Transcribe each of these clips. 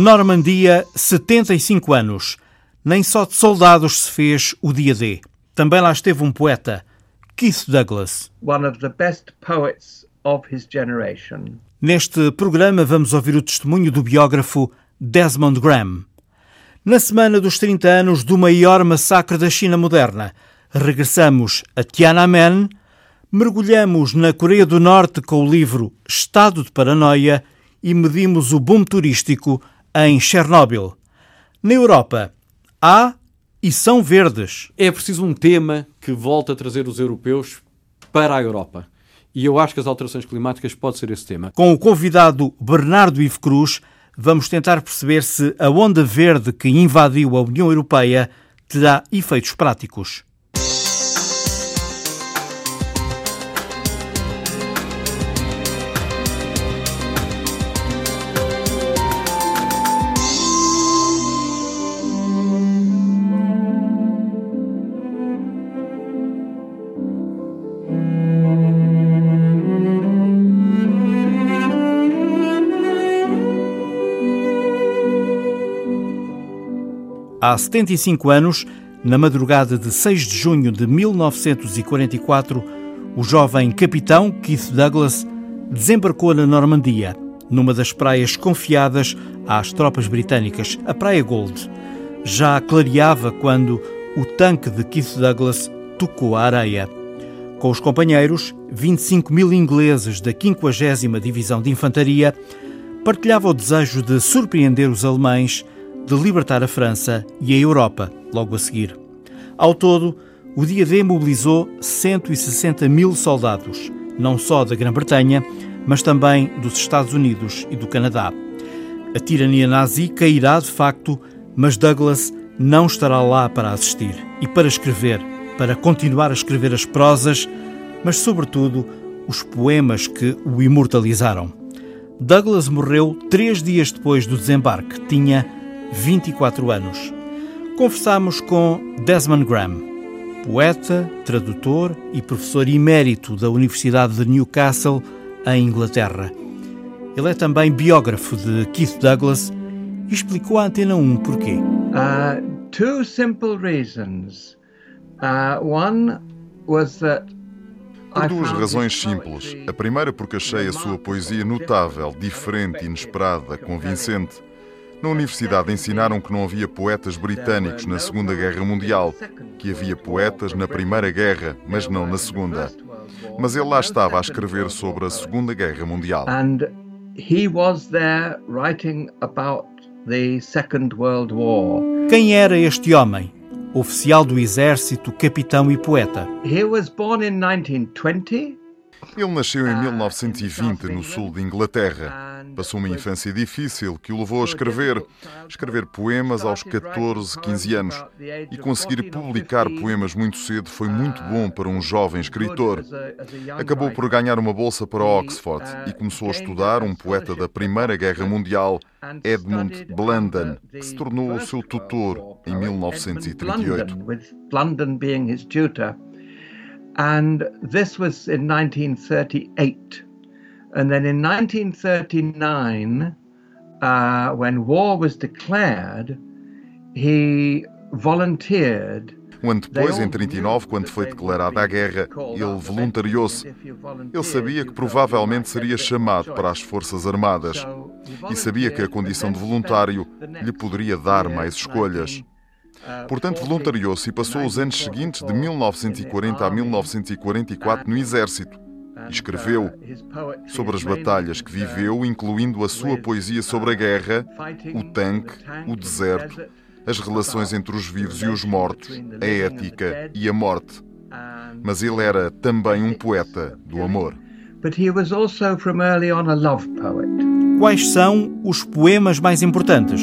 Normandia, 75 anos. Nem só de soldados se fez o dia D. Também lá esteve um poeta, Keith Douglas. One of the best poets of his generation. Neste programa vamos ouvir o testemunho do biógrafo Desmond Graham. Na semana dos 30 anos do maior massacre da China moderna, regressamos a Tiananmen, mergulhamos na Coreia do Norte com o livro Estado de Paranoia e medimos o boom turístico em Chernobyl. Na Europa, há e são verdes. É preciso um tema que volte a trazer os europeus para a Europa. E eu acho que as alterações climáticas pode ser esse tema. Com o convidado Bernardo Ivo Cruz, vamos tentar perceber se a onda verde que invadiu a União Europeia terá efeitos práticos. Há 75 anos, na madrugada de 6 de junho de 1944, o jovem capitão Keith Douglas desembarcou na Normandia, numa das praias confiadas às tropas britânicas, a Praia Gold. Já clareava quando o tanque de Keith Douglas tocou a areia. Com os companheiros, 25 mil ingleses da 50 Divisão de Infantaria, partilhava o desejo de surpreender os alemães de libertar a França e a Europa logo a seguir. Ao todo, o dia D mobilizou 160 mil soldados, não só da Grã-Bretanha, mas também dos Estados Unidos e do Canadá. A tirania nazi cairá de facto, mas Douglas não estará lá para assistir e para escrever, para continuar a escrever as prosas, mas sobretudo os poemas que o imortalizaram. Douglas morreu três dias depois do desembarque. Tinha 24 anos. Conversámos com Desmond Graham, poeta, tradutor e professor emérito da Universidade de Newcastle, em Inglaterra. Ele é também biógrafo de Keith Douglas e explicou à Antena 1 porquê. Uh, two simple reasons. Uh, one was that por duas razões simples. A primeira, porque achei a sua poesia notável, diferente, inesperada, convincente. Na universidade ensinaram que não havia poetas britânicos na Segunda Guerra Mundial, que havia poetas na Primeira Guerra, mas não na Segunda. Mas ele lá estava a escrever sobre a Segunda Guerra Mundial. And he was there writing about the Second World War. Quem era este homem? Oficial do exército, capitão e poeta. He was born in 1920 ele nasceu em 1920 no sul de Inglaterra. Passou uma infância difícil que o levou a escrever, escrever poemas aos 14, 15 anos. E conseguir publicar poemas muito cedo foi muito bom para um jovem escritor. Acabou por ganhar uma bolsa para Oxford e começou a estudar um poeta da Primeira Guerra Mundial, Edmund Blunden, que se tornou o seu tutor em 1938. And this was in 1938. And then in 1939, uh, when war was declared, he volunteered Um ano depois, em 39, quando foi declarada a guerra, ele voluntariou-se. Ele sabia que provavelmente seria chamado para as Forças Armadas e sabia que a condição de voluntário lhe poderia dar mais escolhas. Portanto, voluntariou-se e passou os anos seguintes, de 1940 a 1944, no Exército. E escreveu sobre as batalhas que viveu, incluindo a sua poesia sobre a guerra, o tanque, o deserto, as relações entre os vivos e os mortos, a ética e a morte. Mas ele era também um poeta do amor. But he was also from early on a love poet. Quais são os poemas mais importantes?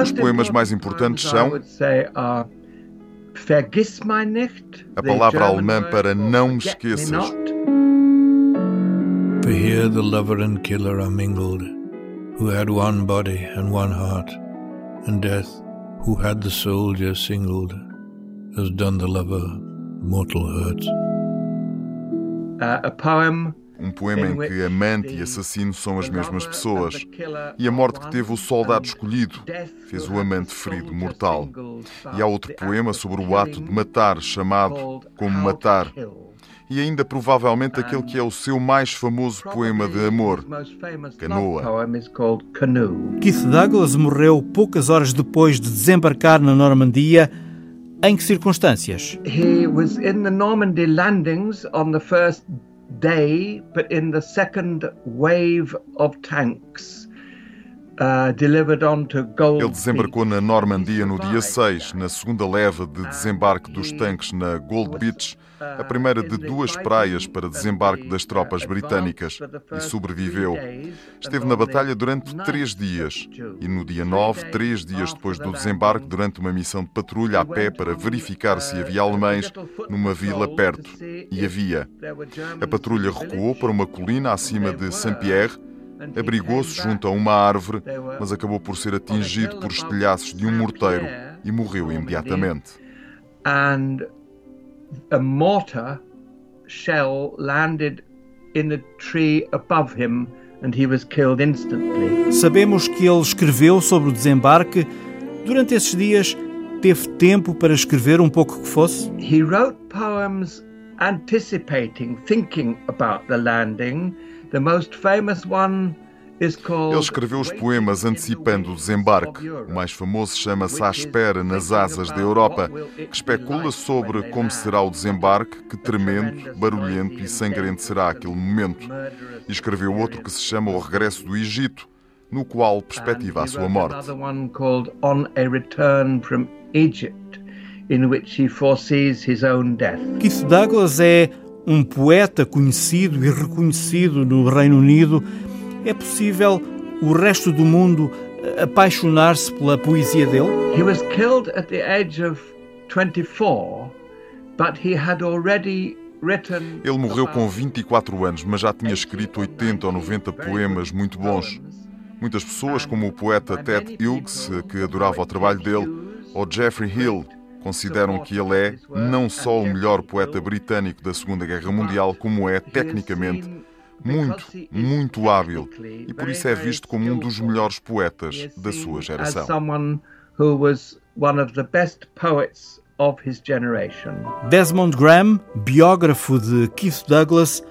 Os poemas mais importantes são a palavra alemã para não me esqueças. For here the lover and killer are mingled, who had one body and one heart, and death, who had the soldier singled, has done the lover mortal hurt. Uh, a poem um poema em que amante e assassino são as mesmas pessoas, e a morte que teve o soldado escolhido fez o amante ferido mortal. E há outro poema sobre o ato de matar, chamado Como Matar, e ainda provavelmente aquele que é o seu mais famoso poema de amor, Canoa. Keith Douglas morreu poucas horas depois de desembarcar na Normandia. Em que circunstâncias? He was in the Normandy landings on the first day, but in the second wave of tanks. Uh, Ele desembarcou na Normandia no dia 6, na segunda leva de desembarque dos tanques na Gold Beach, a primeira de duas praias para desembarque das tropas britânicas, e sobreviveu. Esteve na batalha durante três dias e no dia 9, três dias depois do desembarque, durante uma missão de patrulha a pé para verificar se havia alemães numa vila perto. E havia. A patrulha recuou para uma colina acima de Saint-Pierre abrigou-se junto a uma árvore, mas acabou por ser atingido por estilhaços de um morteiro e morreu imediatamente. And a mortar shell landed in a tree above him and he was killed instantly. Sabemos que ele escreveu sobre o desembarque. Durante esses dias, teve tempo para escrever um pouco que fosse? He wrote poems anticipating, thinking about the landing. Ele escreveu os poemas antecipando o desembarque. O mais famoso chama-se À Espera nas Asas da Europa, que especula sobre como será o desembarque, que tremendo, barulhento e sangrento será aquele momento. E escreveu outro que se chama O Regresso do Egito, no qual perspectiva a sua morte. Keith Douglas é um poeta conhecido e reconhecido no Reino Unido, é possível o resto do mundo apaixonar-se pela poesia dele? He was killed at the age of 24, but he had already ele morreu com 24 anos, mas já tinha escrito 80 ou 90 poemas muito bons. Muitas pessoas, como o poeta Ted Hughes, que adorava o trabalho dele, ou Geoffrey Hill, consideram que ele é não só o melhor poeta britânico da Segunda Guerra Mundial, como é, tecnicamente, muito, muito hábil e por isso é visto como um dos melhores poetas da sua geração. Desmond Graham, biógrafo de Keith Douglas,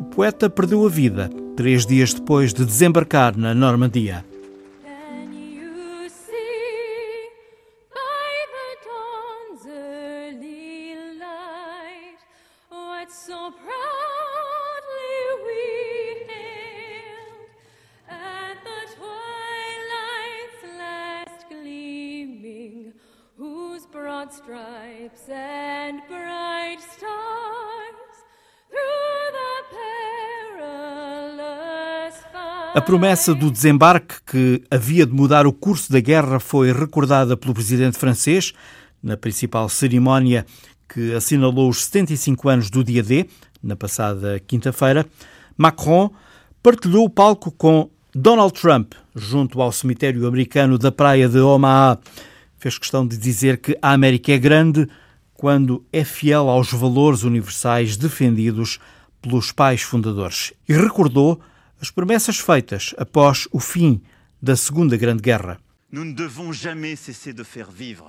o poeta perdeu a vida três dias depois de desembarcar na Normandia. A promessa do desembarque que havia de mudar o curso da guerra foi recordada pelo presidente francês na principal cerimónia que assinalou os 75 anos do dia D, na passada quinta-feira. Macron partilhou o palco com Donald Trump junto ao cemitério americano da praia de Omaha fez questão de dizer que a América é grande quando é fiel aos valores universais defendidos pelos pais fundadores e recordou as promessas feitas após o fim da Segunda Grande Guerra.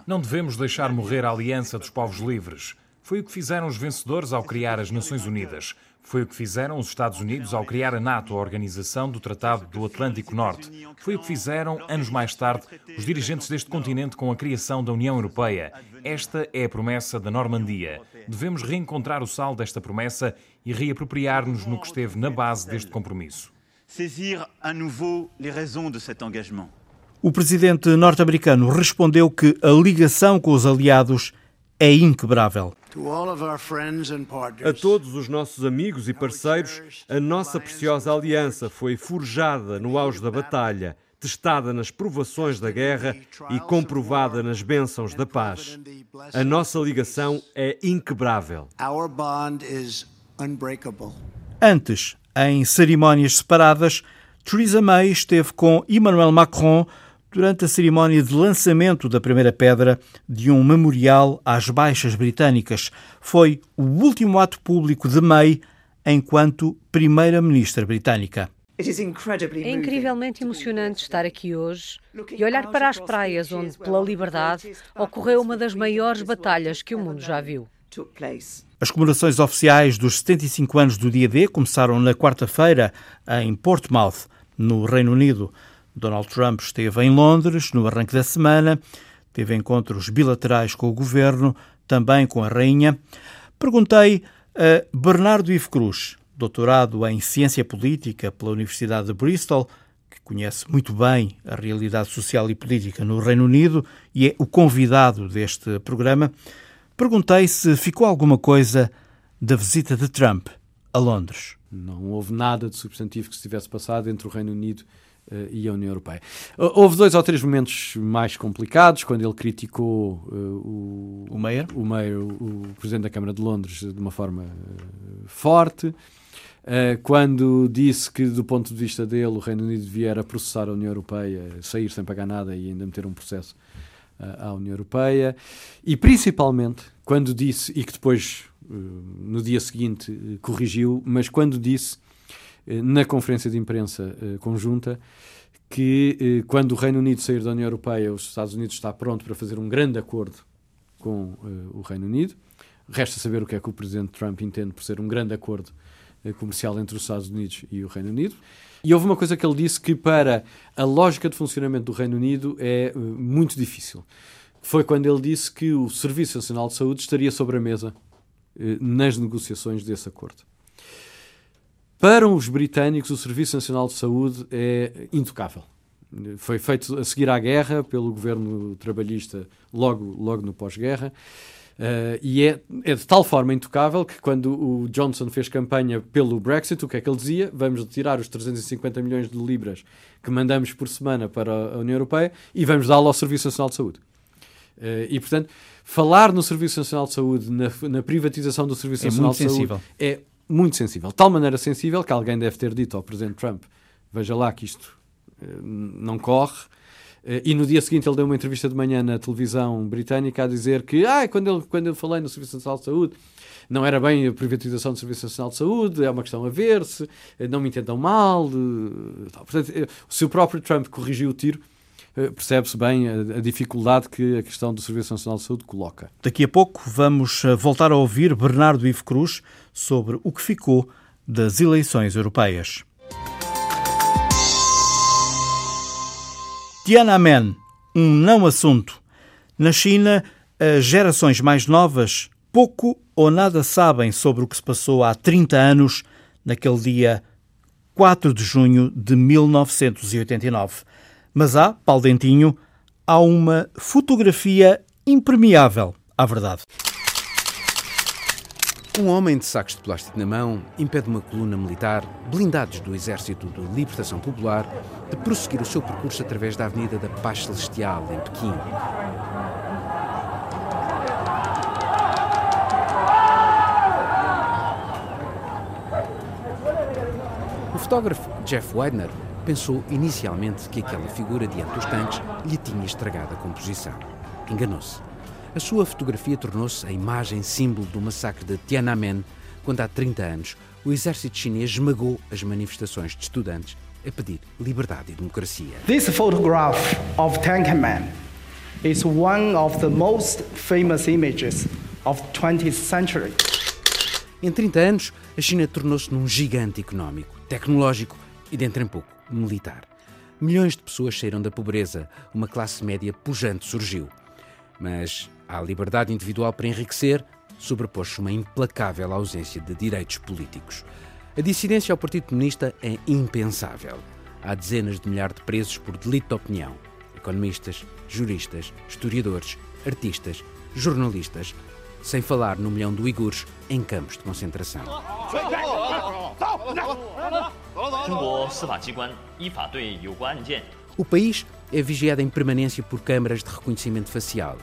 Não devemos deixar morrer a aliança dos povos livres. Foi o que fizeram os vencedores ao criar as Nações Unidas. Foi o que fizeram os Estados Unidos ao criar a NATO, a Organização do Tratado do Atlântico Norte. Foi o que fizeram, anos mais tarde, os dirigentes deste continente com a criação da União Europeia. Esta é a promessa da Normandia. Devemos reencontrar o sal desta promessa e reapropriar-nos no que esteve na base deste compromisso. Saisir à nouveau les raisons de cet engagement. O presidente norte-americano respondeu que a ligação com os aliados é inquebrável. A todos os nossos amigos e parceiros, a nossa preciosa aliança foi forjada no auge da batalha, testada nas provações da guerra e comprovada nas bênçãos da paz. A nossa ligação é inquebrável. Antes, em cerimónias separadas, Theresa May esteve com Emmanuel Macron durante a cerimónia de lançamento da primeira pedra de um memorial às baixas britânicas. Foi o último ato público de May enquanto primeira-ministra britânica. É incrivelmente emocionante estar aqui hoje e olhar para as praias onde, pela liberdade, ocorreu uma das maiores batalhas que o mundo já viu. As comemorações oficiais dos 75 anos do dia D começaram na quarta-feira em Portsmouth, no Reino Unido. Donald Trump esteve em Londres no arranque da semana, teve encontros bilaterais com o governo, também com a rainha. Perguntei a Bernardo Ivo Cruz, doutorado em Ciência Política pela Universidade de Bristol, que conhece muito bem a realidade social e política no Reino Unido e é o convidado deste programa, perguntei se ficou alguma coisa da visita de Trump a Londres. Não houve nada de substantivo que se tivesse passado entre o Reino Unido uh, e a União Europeia. Houve dois ou três momentos mais complicados, quando ele criticou uh, o, o Mayor, o, Mayor o, o, Presidente da Câmara de Londres, de uma forma uh, forte. Quando disse que, do ponto de vista dele, o Reino Unido vier a processar a União Europeia, sair sem pagar nada e ainda meter um processo à União Europeia, e principalmente quando disse, e que depois, uh, no dia seguinte, corrigiu, mas quando disse, na conferência de imprensa conjunta, que quando o Reino Unido sair da União Europeia, os Estados Unidos está pronto para fazer um grande acordo com o Reino Unido. Resta saber o que é que o Presidente Trump entende por ser um grande acordo eh, comercial entre os Estados Unidos e o Reino Unido. E houve uma coisa que ele disse que para a lógica de funcionamento do Reino Unido é uh, muito difícil. Foi quando ele disse que o Serviço Nacional de Saúde estaria sobre a mesa uh, nas negociações desse acordo. Para os britânicos, o Serviço Nacional de Saúde é intocável. Foi feito a seguir à guerra pelo governo trabalhista logo, logo no pós-guerra. Uh, e é, é, de tal forma intocável que quando o Johnson fez campanha pelo Brexit, o que é que ele dizia? Vamos retirar os 350 milhões de libras que mandamos por semana para a União Europeia e vamos dá-lo ao Serviço Nacional de Saúde. Uh, e, portanto, falar no Serviço Nacional de Saúde, na, na privatização do Serviço é Nacional de sensível. Saúde, é muito sensível. De tal maneira sensível que alguém deve ter dito ao Presidente Trump: veja lá que isto uh, não corre e no dia seguinte ele deu uma entrevista de manhã na televisão britânica a dizer que ah, quando, ele, quando eu falei no Serviço Nacional de Saúde não era bem a privatização do Serviço Nacional de Saúde, é uma questão a ver-se, eh, não me entendam mal. Portanto, eh, se o próprio Trump corrigiu o tiro, percebe-se bem a, a, dificuldade que a questão do Serviço Nacional de Saúde coloca. Daqui a pouco vamos voltar a ouvir Bernardo Ivo Cruz sobre o que ficou das eleições europeias. Tiananmen, um não assunto. Na China, as gerações mais novas pouco ou nada sabem sobre o que se passou há 30 anos, naquele dia 4 de junho de 1989. Mas há, Paulo Dentinho, há uma fotografia impermeável à verdade. Um homem de sacos de plástico na mão impede uma coluna militar, blindados do Exército de Libertação Popular, de prosseguir o seu percurso através da Avenida da Paz Celestial, em Pequim. O fotógrafo Jeff Widener pensou inicialmente que aquela figura diante dos tanques lhe tinha estragado a composição. Enganou-se. A sua fotografia tornou-se a imagem símbolo do massacre de Tiananmen, quando há 30 anos o exército chinês esmagou as manifestações de estudantes a pedir liberdade e democracia. This photograph of Tiananmen is one of the most famous images of the 20th century. Em 30 anos, a China tornou-se num gigante económico, tecnológico e, dentro em pouco, militar. Milhões de pessoas saíram da pobreza, uma classe média pujante surgiu. Mas à liberdade individual para enriquecer, sobrepôs-se uma implacável ausência de direitos políticos. A dissidência ao Partido Comunista é impensável. Há dezenas de milhares de presos por delito de opinião. Economistas, juristas, historiadores, artistas, jornalistas, sem falar no milhão de uigures em campos de concentração. O país é vigiado em permanência por câmaras de reconhecimento facial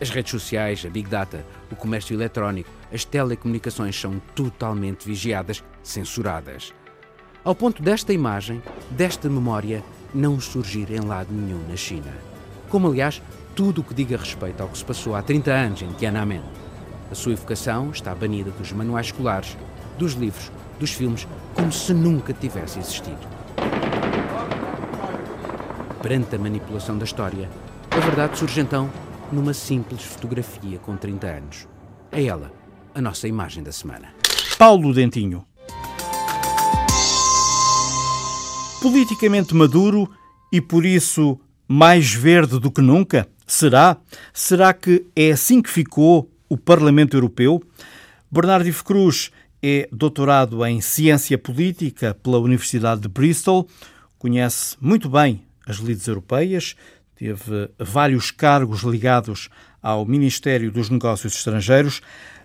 as redes sociais, a Big Data, o comércio eletrónico, as telecomunicações são totalmente vigiadas, censuradas. Ao ponto desta imagem, desta memória, não surgir em lado nenhum na China. Como, aliás, tudo o que diga respeito ao que se passou há 30 anos em Tiananmen. A sua evocação está banida dos manuais escolares, dos livros dos filmes como se nunca tivesse existido. Perante a manipulação da história, a verdade surge então numa simples fotografia com 30 anos. É ela, a nossa imagem da semana. Paulo Dentinho. Politicamente maduro e por isso mais verde do que nunca? Será? Será que é assim que ficou o Parlamento Europeu? Bernardo Cruz é doutorado em Ciência Política pela Universidade de Bristol, conhece muito bem as lides europeias, teve vários cargos ligados ao Ministério dos Negócios Estrangeiros.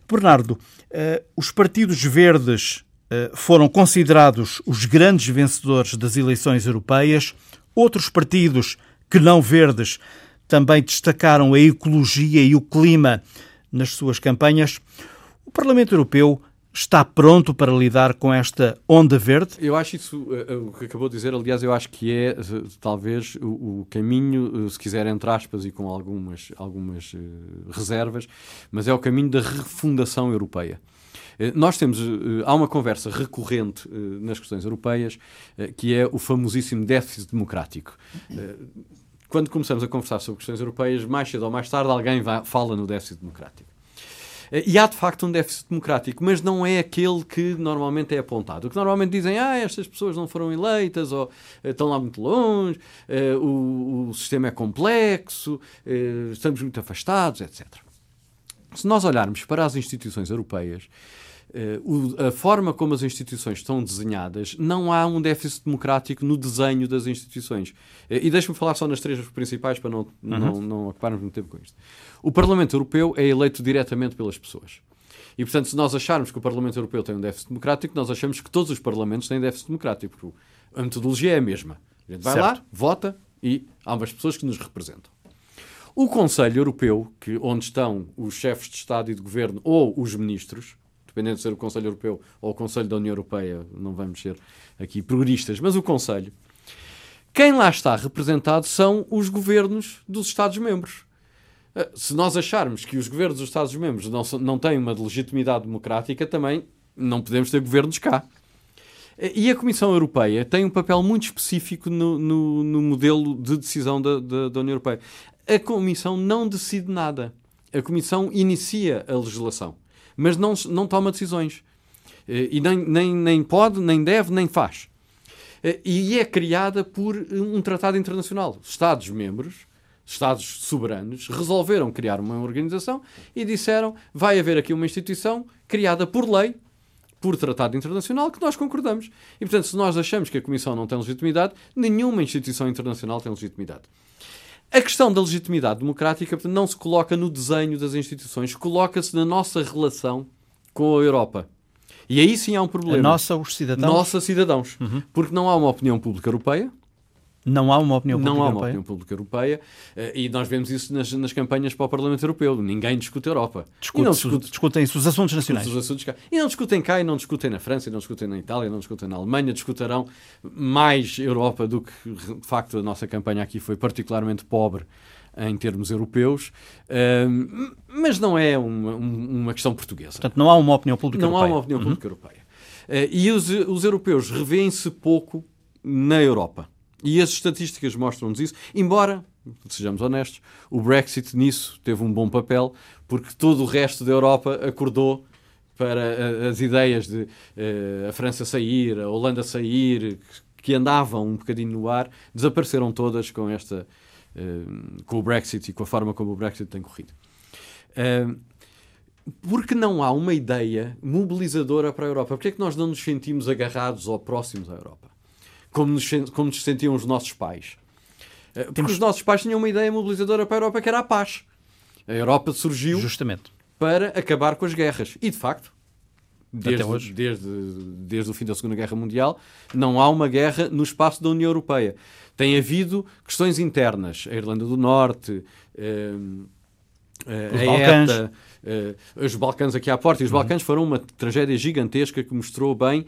Bernardo, uh, os partidos verdes uh, foram considerados os grandes vencedores das eleições europeias. Outros partidos que não verdes também destacaram a ecologia e o clima nas suas campanhas. O Parlamento Europeu está pronto para lidar com esta onda verde? Eu acho isso, uh, o que acabou de dizer, aliás, eu acho que é uh, talvez o, caminho, se quiser entre aspas e com algumas, algumas reservas, mas é o caminho da refundação europeia. Nós temos, há uma conversa recorrente nas questões europeias, que é o famosíssimo déficit democrático. Quando começamos a conversar sobre questões europeias, mais cedo ou mais tarde alguém vai, fala no déficit democrático. Eh, e há de facto um déficit democrático, mas não é aquele que normalmente é apontado. O que normalmente dizem, ah, estas pessoas não foram eleitas, ou uh, estão lá muito longe, uh, o, o, sistema é complexo, estamos muito afastados, etc. Se nós olharmos para as instituições europeias, a forma como as instituições estão desenhadas, não há um déficit democrático no desenho das instituições. Uh, e deixe-me falar só nas três principais para não, uhum. não, não ocuparmos muito tempo com isto. O Parlamento Europeu é eleito diretamente pelas pessoas. E, portanto, se nós acharmos que o Parlamento Europeu tem um déficit democrático, nós achamos que todos os Parlamentos têm déficit democrático, porque a metodologia é a mesma. A gente vai certo. lá, vota e há umas pessoas que nos representam. O Conselho Europeu, que, onde estão os chefes de Estado e de Governo ou os ministros, dependendo de ser o Conselho Europeu ou o Conselho da União Europeia, não vamos ser aqui progressistas, mas o Conselho, quem lá está representado são os governos dos Estados-membros. Eh, se nós acharmos que os governos dos Estados-membros não, não têm uma legitimidade democrática, também não podemos ter governos cá. Eh, e a Comissão Europeia tem um papel muito específico no, no, no modelo de decisão da, da, da União Europeia. A Comissão não decide nada. A Comissão inicia a legislação mas não, não toma decisões. Eh, e nem, nem, nem pode, nem deve, nem faz. Eh, e é criada por um tratado internacional. Estados-membros, Estados soberanos, resolveram criar uma organização e disseram vai haver aqui uma instituição criada por lei, por tratado internacional, que nós concordamos. E, portanto, se nós achamos que a Comissão não tem legitimidade, nenhuma instituição internacional tem legitimidade. A questão da legitimidade democrática não se coloca no desenho das instituições, coloca-se na nossa relação com a Europa. E aí sim há um problema. A nossa, os cidadãos? Nossa, cidadãos. Uhum. Porque não há uma opinião pública europeia, não há uma opinião pública Não há uma europeia. opinião pública europeia uh, e nós vemos isso nas, nas, campanhas para o Parlamento Europeu. Ninguém discute a Europa. Discute, não discute, discutem-se os assuntos nacionais. Os assuntos cá. E não discutem cá, e não discutem na França, e não discutem na Itália, e não discutem na Alemanha. Discutirão mais Europa do que, de facto, a nossa campanha aqui foi particularmente pobre em termos europeus, uh, mas não é uma, uma, questão portuguesa. Portanto, não há uma opinião pública não europeia. Não há uma opinião uhum. pública europeia. Uh, e os, os europeus revêem-se pouco na Europa. E as estatísticas mostram-nos isso, embora, sejamos honestos, o Brexit nisso teve um bom papel, porque todo o resto da Europa acordou para as ideias de uh, a França sair, a Holanda sair, que andavam um bocadinho no ar, desapareceram todas com esta uh, com o Brexit e com a forma como o Brexit tem corrido. Uh, porque não há uma ideia mobilizadora para a Europa? Porque é que nós não nos sentimos agarrados ou próximos à Europa? Como nos, como nos sentiam os nossos pais. Eh, porque Temos... os nossos pais tinham uma ideia mobilizadora para a Europa que era a paz. A Europa surgiu Justamente. para acabar com as guerras. E, de facto, desde, desde, desde o fim da Segunda Guerra Mundial, não há uma guerra no espaço da União Europeia. Tem havido questões internas. A Irlanda do Norte, eh, eh a Balcãs. ETA, eh, os Balcãs aqui à porta. E os uhum. Balcãs foram uma tragédia gigantesca que mostrou bem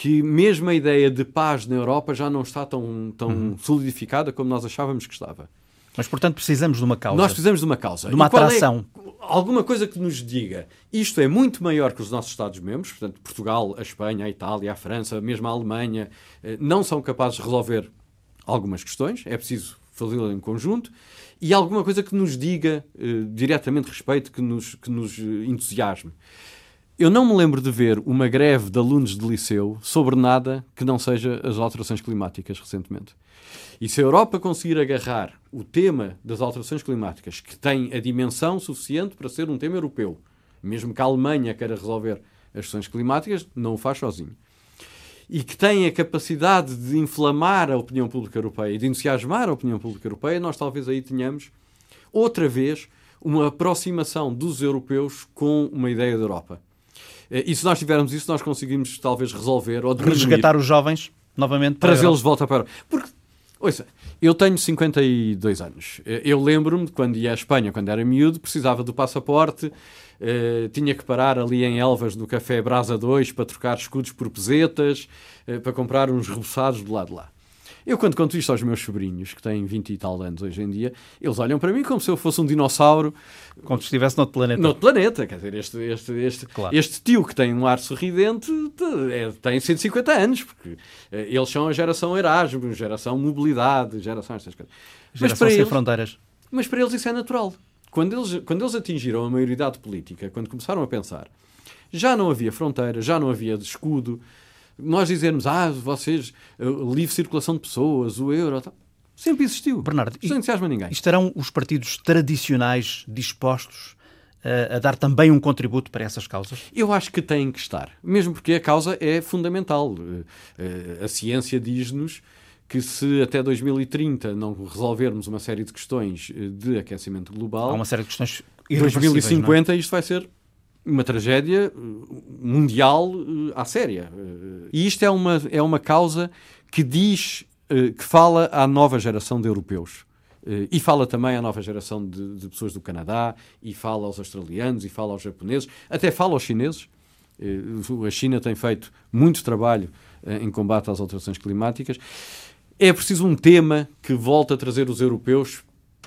que mesmo a ideia de paz na Europa já não está tão, tão uhum. solidificada como nós achávamos que estava. Mas, portanto, precisamos de uma causa. Nós precisamos de uma causa. De uma atração. É, alguma coisa que nos diga isto é muito maior que os nossos Estados-membros, portanto, Portugal, a Espanha, a Itália, a França, mesmo a Alemanha, eh, não são capazes de resolver algumas questões, é preciso fazê-lo em conjunto, e alguma coisa que nos diga uh, diretamente respeito, que nos, que nos entusiasme. Eu não me lembro de ver uma greve de alunos de liceu sobre nada que não seja as alterações climáticas recentemente. E se a Europa conseguir agarrar o tema das alterações climáticas, que tem a dimensão suficiente para ser um tema europeu, mesmo que a Alemanha queira resolver as questões climáticas, não o faz sozinho. E que tem a capacidade de inflamar a opinião pública europeia e de entusiasmar a opinião pública europeia, nós talvez aí tenhamos outra vez uma aproximação dos europeus com uma ideia da Europa. Eh, e se nós tivermos isso, nós conseguimos talvez resolver ou resgatar os jovens novamente trazê-los de volta para porque Ouça, eu tenho 52 anos. Eu lembro-me de quando ia à Espanha, quando era miúdo, precisava do passaporte, eh, tinha que parar ali em Elvas, no Café Brasa 2, para trocar escudos por pesetas, eh, para comprar uns reboçados do lado de lá. Eu, quando conto isto aos meus sobrinhos, que têm 20 e tal anos hoje em dia, eles olham para mim como se eu fosse um dinossauro. Como se estivesse noutro planeta. Noutro planeta. Quer dizer, este, este, este, claro. este tio que tem um ar sorridente é, tem 150 anos, porque é, eles são a geração Erasmus, geração mobilidade, geração estas coisas. Geração mas para sem eles, fronteiras. Mas para eles isso é natural. Quando eles, quando eles atingiram a maioridade política, quando começaram a pensar, já não havia fronteira, já não havia escudo, nós dizermos, ah, vocês, livre circulação de pessoas, o euro, tal. sempre existiu. Bernardo, não entusiasma ninguém. Estarão os partidos tradicionais dispostos a, a dar também um contributo para essas causas? Eu acho que têm que estar, mesmo porque a causa é fundamental. Eh, eh, a ciência diz-nos que se até 2030 não resolvermos uma série de questões eh, de aquecimento global, há uma série de questões 2050 é? isto vai ser uma tragédia eh, mundial uh, à séria. Uh, e isto é uma, é uma causa que diz, que fala à nova geração de europeus. e fala também à nova geração de, de, pessoas do Canadá, e fala aos australianos, e fala aos japoneses, até fala aos chineses. a China tem feito muito trabalho em combate às alterações climáticas. É preciso um tema que volte a trazer os europeus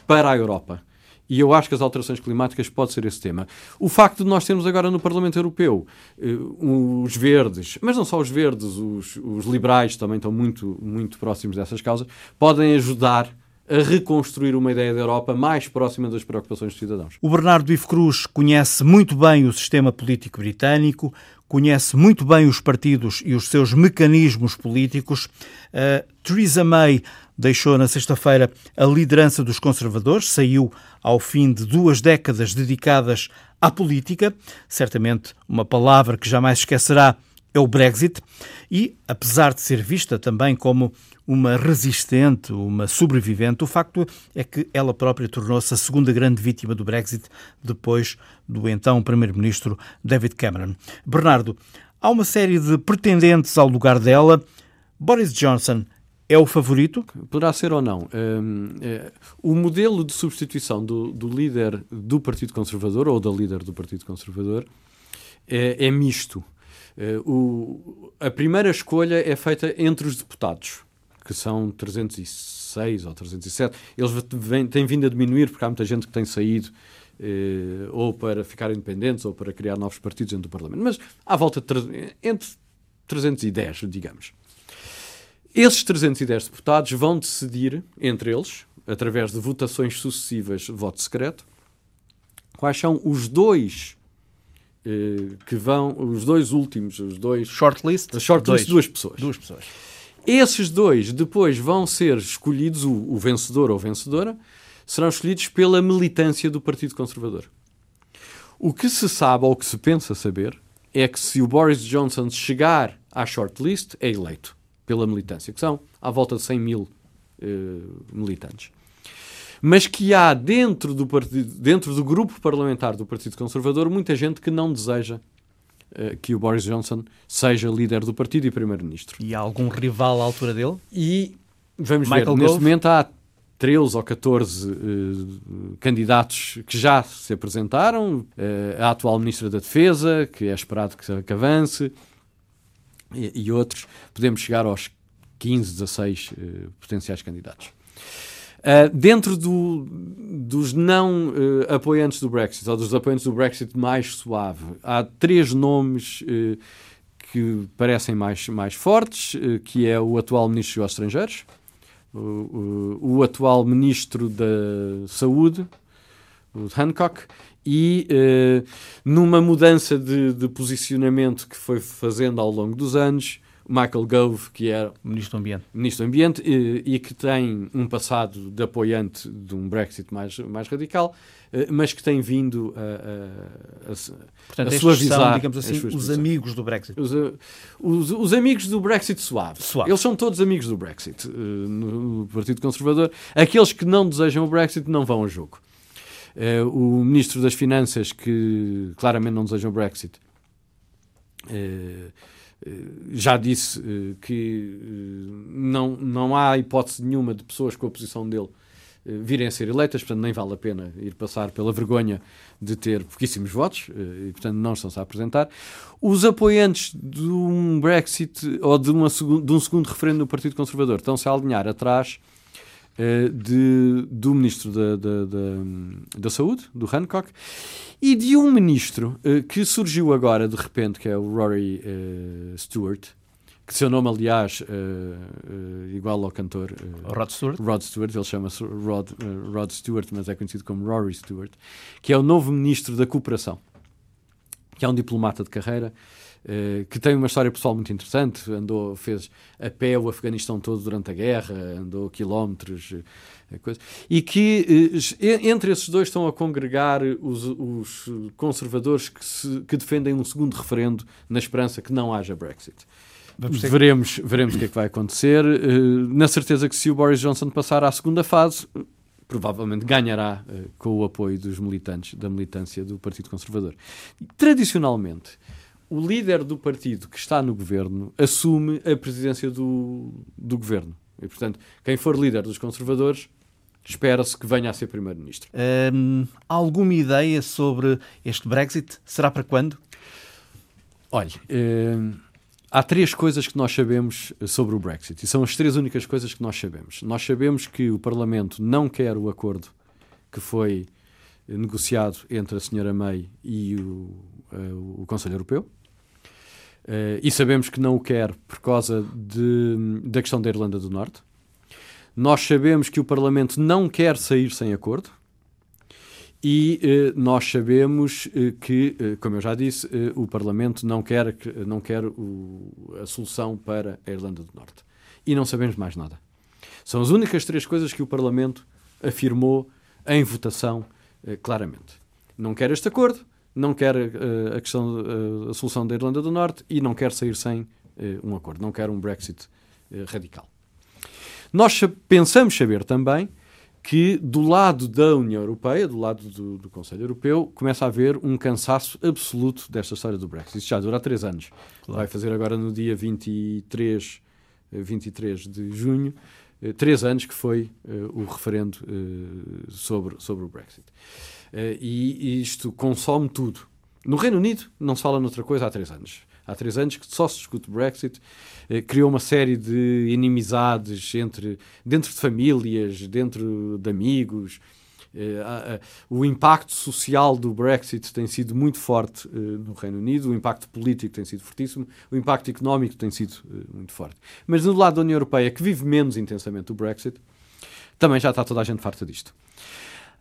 para a Europa. E eu acho que as alterações climáticas pode ser esse tema. O facto de nós termos agora no Parlamento Europeu uh, os verdes, mas não só os verdes, os, os liberais também estão muito, muito próximos dessas causas, podem ajudar a reconstruir uma ideia da Europa mais próxima das preocupações dos cidadãos. O Bernardo Ivo Cruz conhece muito bem o sistema político britânico, conhece muito bem os partidos e os seus mecanismos políticos. Uh, Theresa May deixou na sexta-feira a liderança dos conservadores, saiu ao fim de duas décadas dedicadas à política, certamente uma palavra que jamais esquecerá é o Brexit, e apesar de ser vista também como uma resistente, uma sobrevivente, o facto é que ela própria tornou-se a segunda grande vítima do Brexit depois do então Primeiro-Ministro David Cameron. Bernardo, há uma série de pretendentes ao lugar dela. Boris Johnson é o favorito? Poderá ser ou não. Um, é, o modelo de substituição do, do, líder do Partido Conservador ou da líder do Partido Conservador é, é misto. É, o, a primeira escolha é feita entre os deputados, que são 306 ou 307. Eles vêm, têm vindo a diminuir porque há muita gente que tem saído eh, ou para ficar independentes ou para criar novos partidos dentro do Parlamento. Mas à volta de, entre 310, digamos. Esses 310 deputados vão decidir, entre eles, através de votações sucessivas voto secreto, quais são os dois eh, que vão, os dois últimos, os dois. Shortlist? Shortlist, duas pessoas. Duas pessoas. Esses dois depois vão ser escolhidos, o, o vencedor ou vencedora, serão escolhidos pela militância do Partido Conservador. O que se sabe, ou que se pensa saber, é que se o Boris Johnson chegar à shortlist, é eleito pela militância, que são à volta de 100 mil uh, militantes. Mas que há dentro do, partido, dentro do grupo parlamentar do Partido Conservador muita gente que não deseja uh, que o Boris Johnson seja líder do partido e primeiro-ministro. E há algum rival à altura dele? E vamos Michael ver, Gove? neste momento há 13 ou 14 uh, candidatos que já se apresentaram. Uh, a atual Ministra da Defesa, que é esperado que, que avance, e, e outros, podemos chegar aos 15, 16 uh, potenciais candidatos. Uh, dentro do, dos não uh, apoiantes do Brexit, ou dos apoiantes do Brexit mais suave, há três nomes uh, que parecem mais, mais fortes, que é o atual Ministro dos Estrangeiros, o, o, o, atual Ministro da Saúde, o Hancock, e numa mudança de, de posicionamento que foi fazendo ao longo dos anos, Michael Gove, que era Ministro do Ambiente, Ministro do Ambiente e, e, que tem um passado de apoiante de um Brexit mais, mais radical, eh, mas que tem vindo a, a, a, Portanto, a suavizar, são, digamos assim, os amigos do Brexit. Os, eh, os, os, amigos do Brexit suave. suave. Eles são todos amigos do Brexit, eh, no Partido Conservador. Aqueles que não desejam o Brexit não vão a jogo. O Ministro das Finanças, que claramente não desejam o Brexit, eh, já disse eh, que eh, não, não há hipótese nenhuma de pessoas com a posição dele virem a ser eleitas, portanto nem vale a pena ir passar pela vergonha de ter pouquíssimos votos e portanto não estão-se a apresentar. Os apoiantes de um Brexit ou de, uma, de um segundo referendo do Partido Conservador estão-se a alinhar atrás de, do Ministro da, da, da, da, Saúde, do Hancock, e de um ministro uh, que surgiu agora de repente, que é o Rory uh, Stewart, que seu nome, aliás, uh, uh, igual ao cantor uh, Rod Stewart. Rod Stewart, ele chama-se Rod, Rod Stewart, mas é conhecido como Rory Stewart, que é o novo ministro da Cooperação, que é um diplomata de carreira eh, que tem uma história pessoal muito interessante. Andou, fez a pé o Afeganistão todo durante a guerra, andou quilómetros, uh, coisa, e que uh, entre esses dois estão a congregar os, os conservadores que, se, que, defendem um segundo referendo na esperança que não haja Brexit. Veremos, veremos o que é que vai acontecer. na certeza que se o Boris Johnson passar à segunda fase, provavelmente ganhará com o apoio dos militantes, da militância do Partido Conservador. Tradicionalmente, o líder do partido que está no governo assume a presidência do, do governo. E, portanto, quem for líder dos conservadores espera-se que venha a ser primeiro-ministro. Hum, alguma ideia sobre este Brexit? Será para quando? Olha, hum, há três coisas que nós sabemos sobre o Brexit e são as três únicas coisas que nós sabemos. Nós sabemos que o Parlamento não quer o acordo que foi negociado entre a senhora May e o, uh, o Conselho Europeu. Uh, e sabemos que não o quer por causa de, da questão da Irlanda do Norte. Nós sabemos que o Parlamento não quer sair sem acordo. E uh, nós sabemos uh, que, como eu já disse, o Parlamento não quer, não quer o, a solução para a Irlanda do Norte. E não sabemos mais nada. São as únicas três coisas que o Parlamento afirmou em votação claramente. Não quer este acordo, não quer uh, a questão, uh, a solução da Irlanda do Norte e não quer sair sem uh, um acordo, não quer um Brexit radical. Nós pensamos saber também que do lado da União Europeia, do lado do, do, Conselho Europeu, começa a haver um cansaço absoluto desta história do Brexit. Isto já dura três anos. Claro. Vai fazer agora no dia 23, 23 de junho, três anos que foi o referendo sobre, sobre o Brexit. Uh, e isto consome tudo. No Reino Unido não se fala noutra coisa há três anos. Há três anos que só se discute Brexit, uh, criou uma série de inimizades entre, dentro de famílias, dentro de amigos. Uh, o impacto social do Brexit tem sido muito forte no Reino Unido, o impacto político tem sido fortíssimo, o impacto económico tem sido muito forte. Mas no lado da União Europeia, que vive menos intensamente o Brexit, também já está toda a gente farta disto.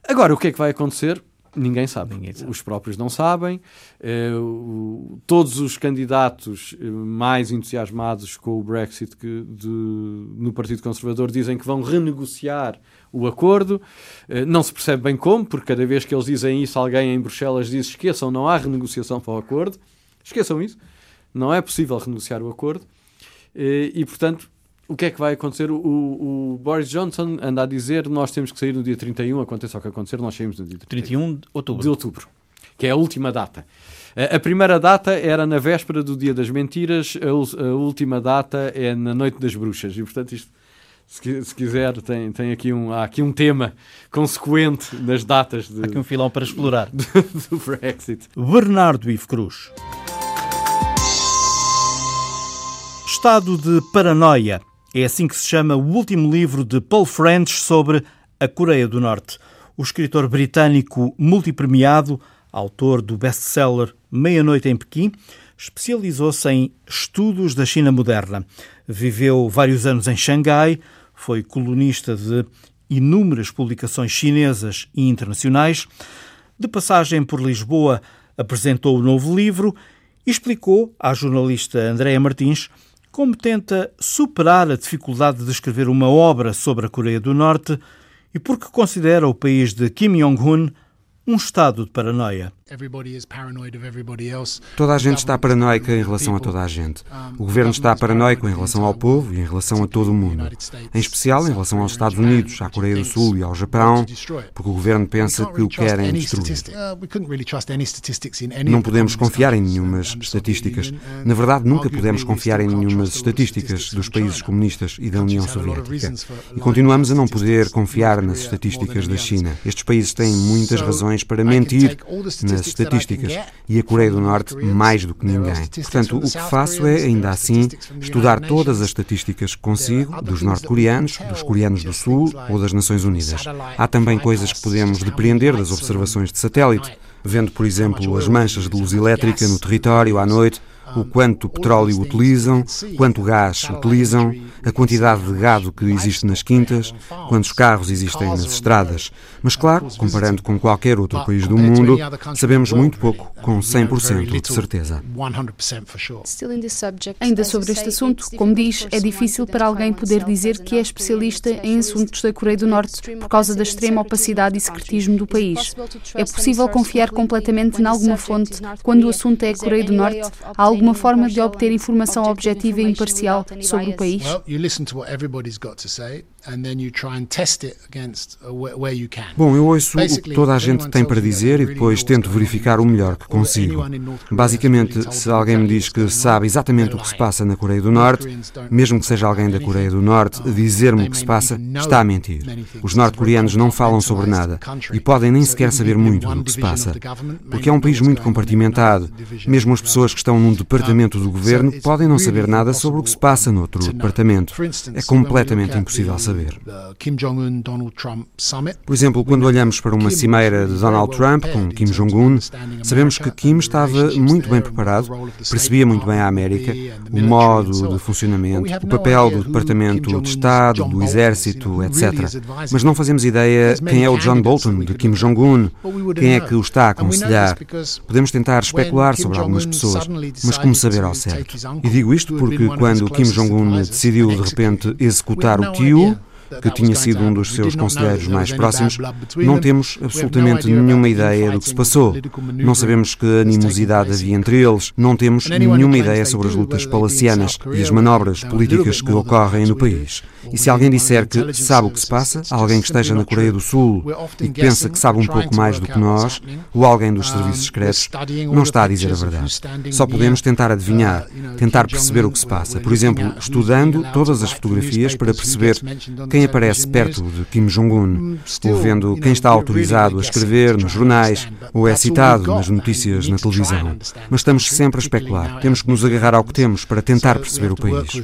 Agora, o que é que vai acontecer? Ninguém sabe. Ninguém sabe. Os próprios não sabem. Uh, todos os candidatos eh, mais entusiasmados com o Brexit que de, no Partido Conservador dizem que vão renegociar o acordo. Uh, não se percebe bem como, porque cada vez que eles dizem isso, alguém em Bruxelas diz: esqueçam, não há renegociação para o acordo. Esqueçam isso. Não é possível renegociar o acordo. Uh, e, portanto, o que é que vai acontecer? O, o, Boris Johnson anda a dizer nós temos que sair no dia 31, aconteça o que acontecer, nós saímos no dia 31 de outubro. De outubro, que é a última data. A, a primeira data era na véspera do Dia das Mentiras, a, a, última data é na Noite das Bruxas, e portanto isto, se, se quiser, tem, tem aqui um, há aqui um tema consequente nas datas. De, há aqui um filão para explorar. Do, do Brexit. Bernardo Ivo Cruz. Estado de paranoia é assim que se chama o último livro de Paul French sobre a Coreia do Norte. o escritor britânico multipremiado, autor do best-seller Meia-Noite em Pequim, especializou-se em estudos da China moderna. Viveu vários anos em Xangai, foi colunista de inúmeras publicações chinesas e internacionais. De passagem por Lisboa, apresentou o novo livro e explicou à jornalista Andréa Martins como tenta superar a dificuldade de escrever uma obra sobre a Coreia do Norte e porque considera o país de Kim Jong-un um estado de paranoia. Toda a gente está paranoica em relação a toda a gente. O governo está paranoico em relação ao povo e em relação a todo o mundo. Em especial em relação aos Estados Unidos, à Coreia do Sul e ao Japão, porque o governo pensa que o querem destruir. Não podemos confiar em nenhumas estatísticas. Na verdade, nunca pudemos confiar em nenhumas estatísticas dos países comunistas e da União Soviética. E continuamos a não poder confiar nas estatísticas da China. Estes países têm muitas razões para mentir nas das estatísticas e a Coreia do Norte mais do que ninguém. Portanto, o que faço é, ainda assim, estudar todas as estatísticas que consigo dos norte-coreanos, dos coreanos do Sul ou das Nações Unidas. Há também coisas que podemos depreender das observações de satélite, vendo, por exemplo, as manchas de luz elétrica no território à noite o quanto petróleo utilizam, quanto gás utilizam, a quantidade de gado que existe nas quintas, quantos carros existem nas estradas. Mas, claro, comparando com qualquer outro país do mundo, sabemos muito pouco, com 100% de certeza. Ainda sobre este assunto, como diz, é difícil para alguém poder dizer que é especialista em assuntos da Coreia do Norte por causa da extrema opacidade e secretismo do país. É possível confiar completamente em alguma fonte quando o assunto é a Coreia do Norte? Há alguma forma de obter informação objetiva e imparcial sobre o país? Bom, eu ouço o que toda a gente tem para dizer e depois tento verificar o melhor que consigo. Basicamente, se alguém me diz que sabe exatamente o que se passa na Coreia do Norte, mesmo que seja alguém da Coreia do Norte, dizer-me o que se passa, está a mentir. Os norte-coreanos não falam sobre nada e podem nem sequer saber muito do que se passa, porque é um país muito compartimentado. Mesmo as pessoas que estão num departamento do governo podem não saber nada sobre o que se passa noutro departamento. É completamente impossível saber saber. Por exemplo, quando olhamos para uma cimeira de Donald Trump com Kim Jong-un, sabemos que Kim estava muito bem preparado, percebia muito bem a América, o modo de funcionamento, o papel do Departamento de Estado, do Exército, etc. Mas não fazemos ideia quem é o John Bolton de Kim Jong-un, quem é que o está a aconselhar. Podemos tentar especular sobre algumas pessoas, mas como saber ao certo? E digo isto porque quando Kim Jong-un decidiu de repente executar o tio, que tinha sido um dos seus conselheiros mais próximos, não temos absolutamente nenhuma ideia do que se passou. Não sabemos que animosidade havia entre eles, não temos nenhuma ideia sobre as lutas palacianas e as manobras políticas que ocorrem no país. E se alguém disser que sabe o que se passa, alguém que esteja na Coreia do Sul e que pensa que sabe um pouco mais do que nós, ou alguém dos serviços secretos, não está a dizer a verdade. Só podemos tentar adivinhar, tentar perceber o que se passa. Por exemplo, estudando todas as fotografias para perceber quem aparece perto de Kim Jong-un, ou vendo quem está autorizado a escrever nos jornais, ou é citado nas notícias na televisão. Mas estamos sempre a especular. Temos que nos agarrar ao que temos para tentar perceber o país.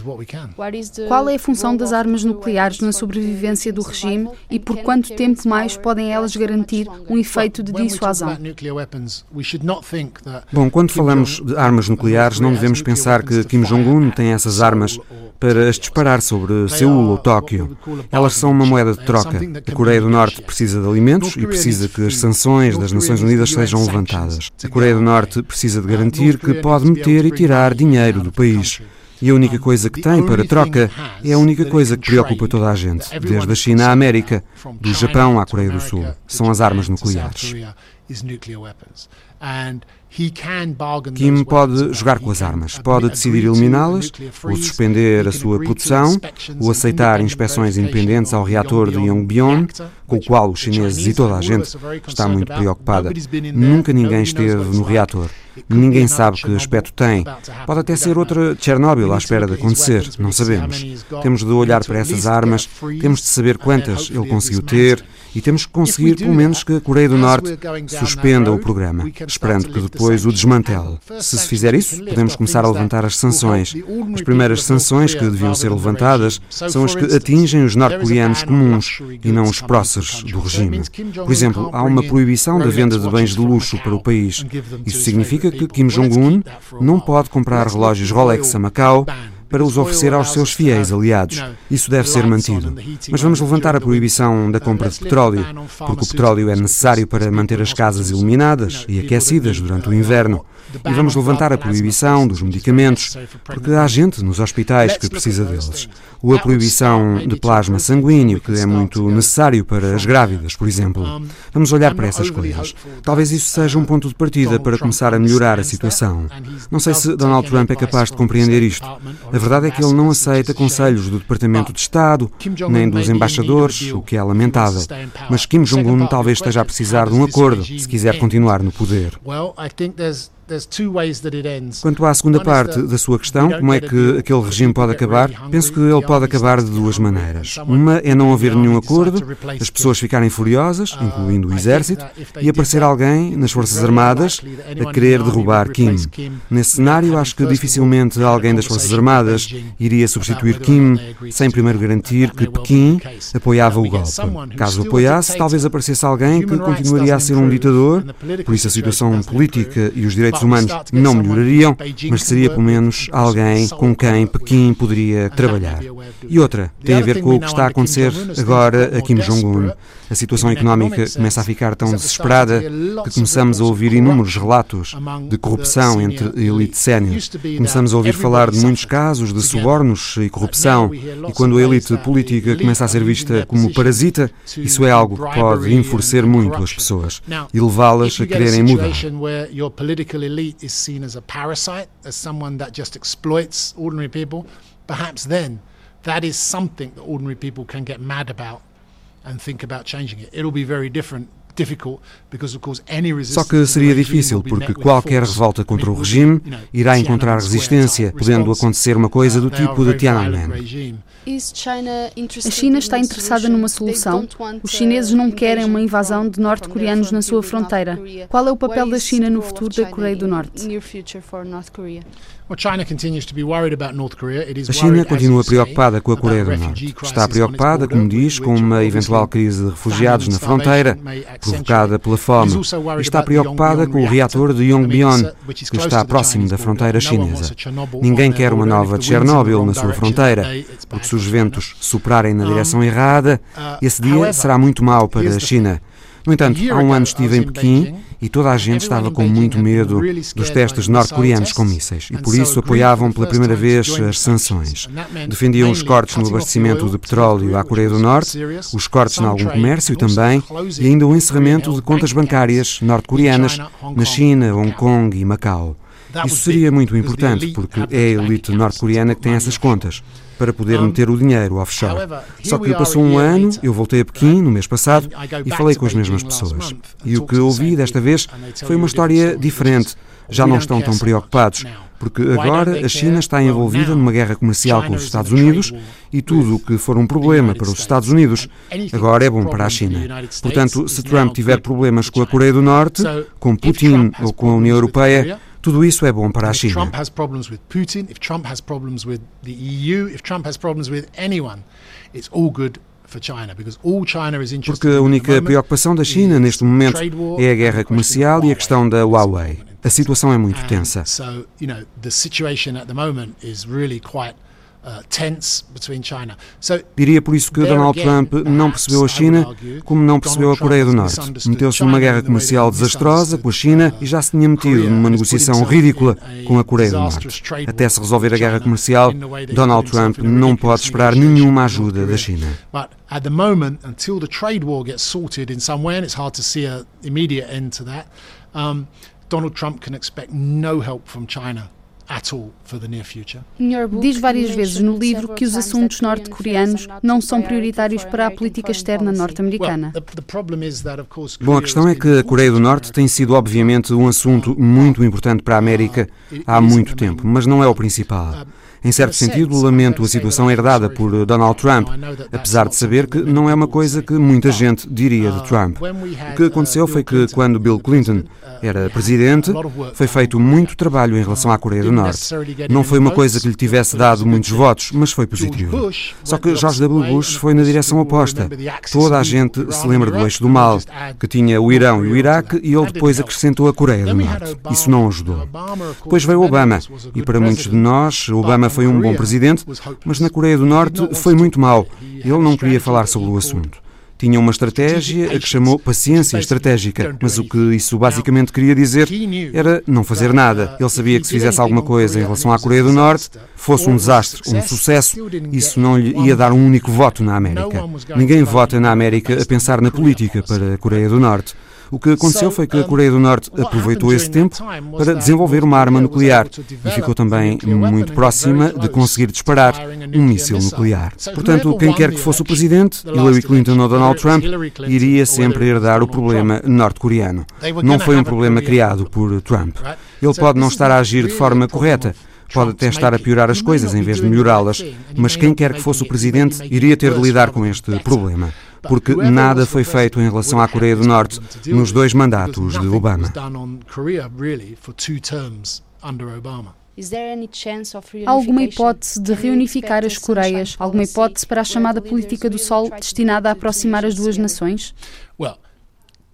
Qual é a função das armas? armas nucleares na sobrevivência do regime e por quanto tempo mais podem elas garantir um efeito de dissuasão? Bom, quando falamos de armas nucleares, não devemos pensar que Kim Jong-un tem essas armas para as disparar sobre Seul ou Tóquio. Elas são uma moeda de troca. A Coreia do Norte precisa de alimentos e precisa que as sanções das Nações Unidas sejam levantadas. A Coreia do Norte precisa de garantir que pode meter e tirar dinheiro do país. E a única coisa que tem para troca é a única coisa que preocupa toda a gente, desde a China à América, do Japão à Coreia do Sul. São as armas nucleares. Kim pode jogar com as armas, pode decidir eliminá-las, ou suspender a sua produção, ou aceitar inspeções independentes ao reator de Yongbyon, com o qual os chineses e toda a gente está muito preocupada. Nunca ninguém esteve no reator. Ninguém sabe que aspecto tem. Pode até ser outra Chernobyl à espera de acontecer, não sabemos. Temos de olhar para essas armas, temos de saber quantas ele conseguiu ter E temos que conseguir, pelo menos, que a Coreia do Norte suspenda o programa, esperando que depois o desmantele. Se se fizer isso, podemos começar a levantar as sanções. As primeiras sanções que deviam ser levantadas são as que atingem os norte-coreanos comuns e não os próceres do regime. Por exemplo, há uma proibição da venda de bens de luxo para o país. Isso significa que Kim Jong-un não pode comprar relógios Rolex a Macau para os oferecer aos seus fiéis aliados. Isso deve ser mantido. Mas vamos levantar a proibição da compra de petróleo, porque o petróleo é necessário para manter as casas iluminadas e aquecidas durante o inverno. E vamos levantar a proibição dos medicamentos, porque há gente nos hospitais que precisa deles. Ou a proibição de plasma sanguíneo, que é muito necessário para as grávidas, por exemplo. Vamos olhar para essas coisas. Talvez isso seja um ponto de partida para começar a melhorar a situação. Não sei se Donald Trump é capaz de compreender isto. A verdade é que ele não aceita conselhos do Departamento de Estado, nem dos embaixadores, o que é lamentável. Mas Kim Jong-un talvez esteja a precisar de um acordo se quiser continuar no poder. Quanto à segunda parte da sua questão, como é que aquele regime pode acabar? Penso que ele pode acabar de duas maneiras. Uma é não haver nenhum acordo, as pessoas ficarem furiosas, incluindo o exército, e aparecer alguém nas Forças Armadas a querer derrubar Kim. Nesse cenário, acho que dificilmente alguém das Forças Armadas iria substituir Kim sem primeiro garantir que Pequim apoiava o golpe. Caso apoiasse, talvez aparecesse alguém que continuaria a ser um ditador, por isso a situação política e os direitos direitos humanos não melhorariam, mas seria pelo menos alguém com quem Pequim poderia trabalhar. E outra tem a ver com o que está a acontecer agora a Kim Jong-un. A situação económica começa a ficar tão desesperada que começamos a ouvir inúmeros relatos de corrupção entre elite sénior. Começamos a ouvir falar de muitos casos de subornos e corrupção, e quando a elite política começa a ser vista como parasita, isso é algo que pode enfurecer muito as pessoas e levá-las a quererem mudar. perhaps then that is something that ordinary people can get mad about Só que seria difícil, porque qualquer revolta contra o regime irá encontrar resistência, podendo acontecer uma coisa do tipo de Tiananmen. A China está interessada numa solução. Os chineses não querem uma invasão de norte-coreanos na sua fronteira. Qual é o papel da China no futuro da Coreia do Norte? A China continua preocupada com a Coreia do Norte. Está preocupada, como diz, com uma eventual crise de refugiados na fronteira, provocada pela fome. E está preocupada com o reator de Yongbyon, que está próximo da fronteira chinesa. Ninguém quer uma nova Chernobyl na sua fronteira, porque se os ventos soprarem na direção errada, esse dia será muito mau para a China. No entanto, há um ano estive em Pequim e toda a gente estava com muito medo dos testes norte-coreanos com mísseis. E por isso apoiavam pela primeira vez as sanções. Defendiam os cortes no abastecimento de petróleo à Coreia do Norte, os cortes em algum comércio também e ainda o encerramento de contas bancárias norte-coreanas na China, Hong Kong e Macau. Isso seria muito importante porque é a elite norte-coreana que tem essas contas para poder meter o dinheiro offshore. Só que passou um ano, eu voltei a Pequim no mês passado e falei com as mesmas pessoas. E o que ouvi desta vez foi uma história diferente. Já não estão tão preocupados, porque agora a China está envolvida numa guerra comercial com os Estados Unidos e tudo o que for um problema para os Estados Unidos agora é bom para a China. Portanto, se Trump tiver problemas com a Coreia do Norte, com Putin ou com a União Europeia, tudo isso é bom para a China. Porque a única preocupação da China neste momento é a guerra comercial e a questão da Huawei. A situação é muito tensa. Uh, Diria por isso que Donald Trump não percebeu a China como não percebeu a Coreia do Norte. Meteu-se numa guerra comercial desastrosa com a China e já se tinha metido numa negociação ridícula com a Coreia do Norte. Até se resolver a guerra comercial, Donald Trump não pode esperar nenhuma ajuda da China. At the moment, until the trade war gets sorted in some way, and it's hard to see an immediate end to that, Donald Trump can expect no help from China Diz várias vezes no livro que os assuntos norte-coreanos não são prioritários para a política externa norte-americana. Bom, a questão é que a Coreia do Norte tem sido, obviamente, um assunto muito importante para a América há muito tempo, mas não é o principal. Em certo sentido, lamento a situação herdada por Donald Trump, apesar de saber que não é uma coisa que muita gente diria de Trump. O que aconteceu foi que, quando Bill Clinton era presidente, foi feito muito trabalho em relação à Coreia do Norte. Não foi uma coisa que lhe tivesse dado muitos votos, mas foi positivo. Só que George W. Bush foi na direção oposta. Toda a gente se lembra do eixo do mal, que tinha o Irão e o Iraque, e ele depois acrescentou a Coreia do Norte. Isso não ajudou. Depois veio Obama, e para muitos de nós, Obama foi um bom presidente, mas na Coreia do Norte foi muito mau. Ele não queria falar sobre o assunto. Tinha uma estratégia a que chamou paciência estratégica, mas o que isso basicamente queria dizer era não fazer nada. Ele sabia que se fizesse alguma coisa em relação à Coreia do Norte, fosse um desastre, um sucesso, isso não lhe ia dar um único voto na América. Ninguém vota na América a pensar na política para a Coreia do Norte. O que aconteceu foi que a Coreia do Norte aproveitou esse tempo para desenvolver uma arma nuclear e ficou também muito próxima de conseguir disparar um míssil nuclear. Portanto, quem quer que fosse o presidente, Hillary Clinton ou Donald Trump, iria sempre herdar o problema norte-coreano. Não foi um problema criado por Trump. Ele pode não estar a agir de forma correta, pode até estar a piorar as coisas em vez de melhorá-las, mas quem quer que fosse o presidente iria ter de lidar com este problema porque nada foi feito em relação à Coreia do Norte nos dois mandatos de Obama. Há alguma hipótese de reunificar as Coreias? Alguma hipótese para a chamada política do Sol destinada a aproximar as duas nações? Well,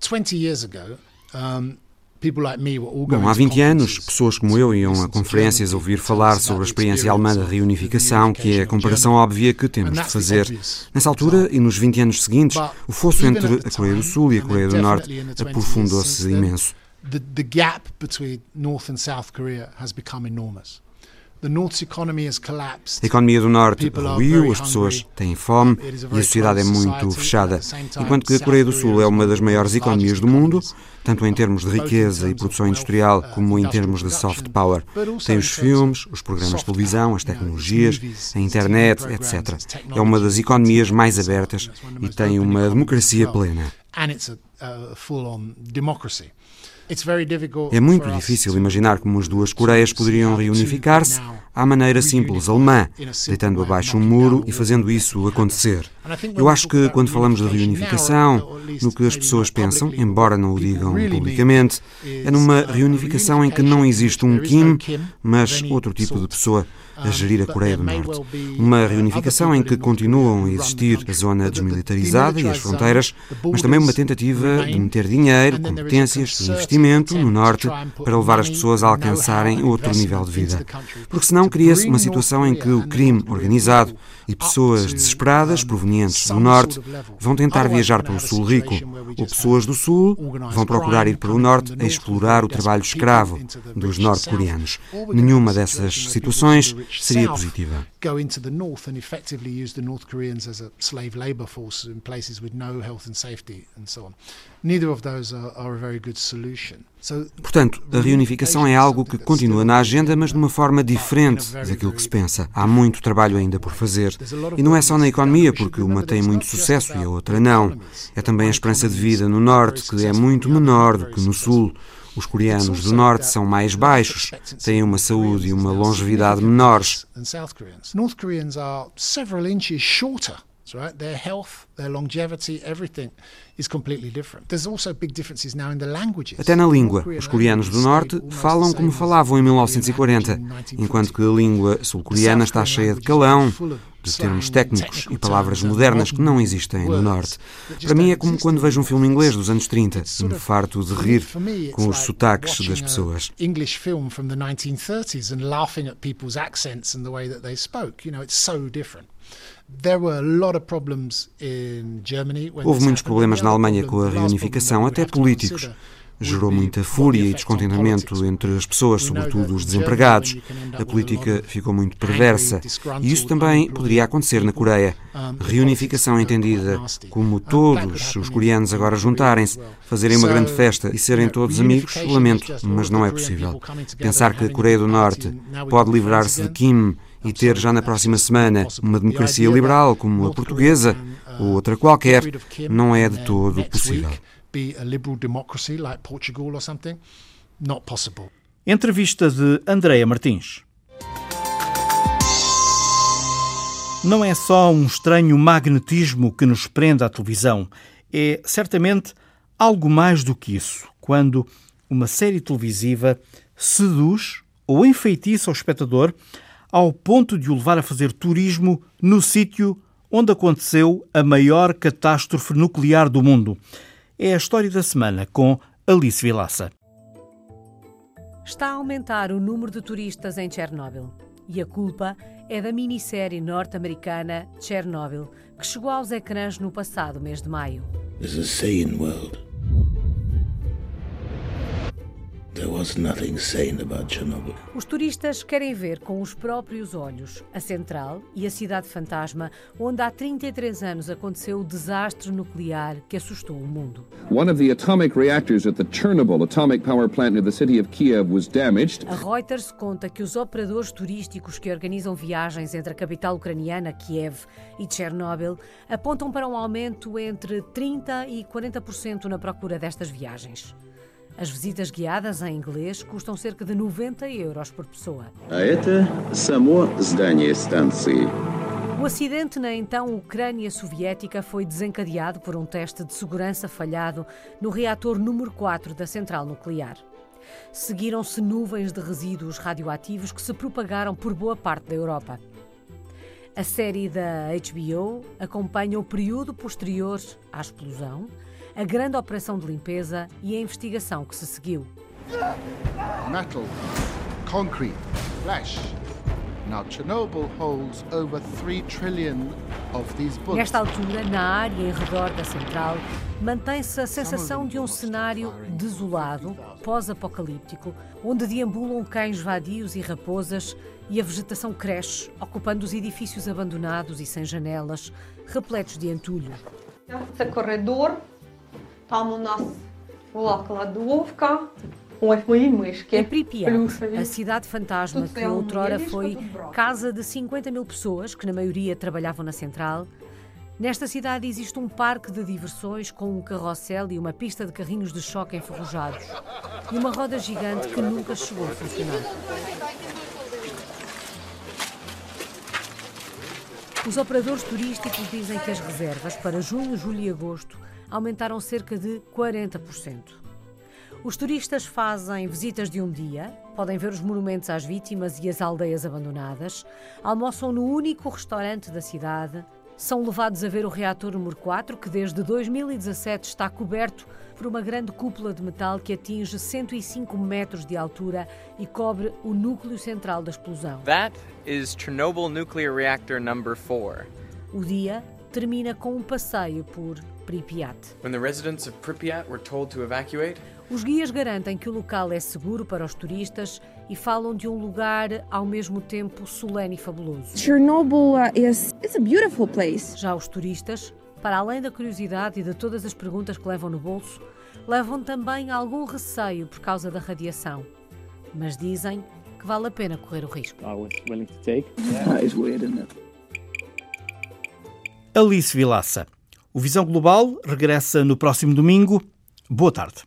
20 years ago, Bom, há 20 anos, pessoas como eu iam a conferências ouvir falar sobre a experiência alemã da reunificação, que é a comparação óbvia que temos de fazer. Nessa altura e nos 20 anos seguintes, o fosso entre a Coreia do Sul e a Coreia do Norte aprofundou-se imenso. The gap between North and South Korea has become enormous. A economia do Norte ruiu, as pessoas têm fome e a sociedade é muito fechada. Enquanto que a Coreia do Sul é uma das maiores economias do mundo, tanto em termos de riqueza e produção industrial como em termos de soft power. Tem os filmes, os programas de televisão, as tecnologias, a internet, etc. É uma das economias mais abertas e tem uma democracia plena. É muito difícil imaginar como as duas Coreias poderiam reunificar-se à maneira simples alemã, deitando abaixo um muro e fazendo isso acontecer. Eu acho que quando falamos de reunificação, no que as pessoas pensam, embora não o digam publicamente, é numa reunificação em que não existe um Kim, mas outro tipo de pessoa a gerir a Coreia do Norte. Uma reunificação em que continuam a existir a zona desmilitarizada e as fronteiras, mas também uma tentativa de meter dinheiro, competências e investimento no Norte para levar as pessoas a alcançarem outro nível de vida. Porque senão cria-se uma situação em que o crime organizado e pessoas desesperadas provenientes do Norte vão tentar viajar para o Sul rico, ou pessoas do Sul vão procurar ir para o Norte a explorar o trabalho escravo dos norte-coreanos. Nenhuma dessas situações seria positiva. Go into the north and effectively use the North Koreans as a slave labor force in places with no health and safety and so on. Neither of those are, are a very good solution. Portanto, a reunificação é algo que continua na agenda, mas de uma forma diferente daquilo que se pensa. Há muito trabalho ainda por fazer. E não é só na economia, porque uma tem muito sucesso e a outra não. É também a esperança de vida no Norte, que é muito menor do que no Sul. Os coreanos do norte são mais baixos, têm uma saúde e uma longevidade menores. North Koreans are several inches shorter. Right? Their health, their longevity, everything is completely different. There's also big differences now in the languages. Até na língua, os coreanos do norte falam como falavam em 1940, enquanto que a língua sul-coreana está cheia de calão, de termos técnicos e palavras modernas que não existem no Norte. Para mim é como quando vejo um filme inglês dos anos 30 e me farto de rir com os sotaques das pessoas. English film from the 1930s and laughing at people's accents and the way that they spoke. You know, it's so different. Houve muitos problemas na Alemanha com a reunificação, até políticos gerou muita fúria e descontentamento entre as pessoas, sobretudo os desempregados. A política ficou muito perversa. E isso também poderia acontecer na Coreia. Reunificação entendida como todos os coreanos agora juntarem-se, fazerem uma grande festa e serem todos amigos, lamento, mas não é possível. Pensar que a Coreia do Norte pode livrar-se de Kim e ter já na próxima semana uma democracia liberal como a portuguesa ou outra qualquer, não é de todo possível be a liberal democracy like Portugal or something? Not possible. Entrevista de Andreia Martins. Não é só um estranho magnetismo que nos prende à televisão, é certamente algo mais do que isso. Quando uma série televisiva seduz ou enfeitiça o espectador ao ponto de o levar a fazer turismo no sítio onde aconteceu a maior catástrofe nuclear do mundo. É a história da semana com Alice Vilaça. Está a aumentar o número de turistas em Chernobyl. E a culpa é da minissérie norte-americana Chernobyl, que chegou aos ecrãs no passado mês de maio. There's a sane world. Os turistas querem ver com os próprios olhos a central e a cidade fantasma, onde há 33 anos aconteceu o desastre nuclear que assustou o mundo. One of the atomic reactors at the Chernobyl atomic power plant near the city of Kiev was damaged. A Reuters conta que os operadores turísticos que organizam viagens entre a capital ucraniana, Kiev, e Chernobyl apontam para um aumento entre 30 e 40% na procura destas viagens. As visitas guiadas em inglês custam cerca de 90 euros por pessoa. O acidente na então Ucrânia soviética foi desencadeado por um teste de segurança falhado no reator número 4 da central nuclear. Seguiram-se nuvens de resíduos radioativos que se propagaram por boa parte da Europa. A série da HBO acompanha o período posterior à explosão a grande operação de limpeza e a investigação que se seguiu. Metal, concrete, flesh. Now Chernobyl holds over 3 trillion of these books. Nesta altura, na área em redor da central, mantém-se a sensação de um cenário desolado, pós-apocalíptico, onde deambulam cães vadios e raposas e a vegetação cresce, ocupando os edifícios abandonados e sem janelas, repletos de entulho. Este corredor Там у нас была кладовка, Em Pripyat, a cidade fantasma que outrora foi casa de 50 mil pessoas, que na maioria trabalhavam na central, nesta cidade existe um parque de diversões com um carrossel e uma pista de carrinhos de choque enferrujados e uma roda gigante que nunca chegou a funcionar. Os operadores turísticos dizem que as reservas para junho, julho e agosto aumentaram cerca de 40%. Os turistas fazem visitas de um dia, podem ver os monumentos às vítimas e as aldeias abandonadas, almoçam no único restaurante da cidade, são levados a ver o reator número 4, que desde 2017 está coberto por uma grande cúpula de metal que atinge 105 metros de altura e cobre o núcleo central da explosão. That is Chernobyl Nuclear Reactor number 4. O dia termina com um passeio por Pripyat. When the residents of Pripyat were told to evacuate, os guias garantem que o local é seguro para os turistas e falam de um lugar ao mesmo tempo solene e fabuloso. Chernobyl uh, is it's a beautiful place. Já os turistas, para além da curiosidade e de todas as perguntas que levam no bolso, levam também algum receio por causa da radiação. Mas dizem que vale a pena correr o risco. I was willing to take. Yeah. That is weird, isn't it? Alice Vilaça. O Visão Global regressa no próximo domingo. Boa tarde.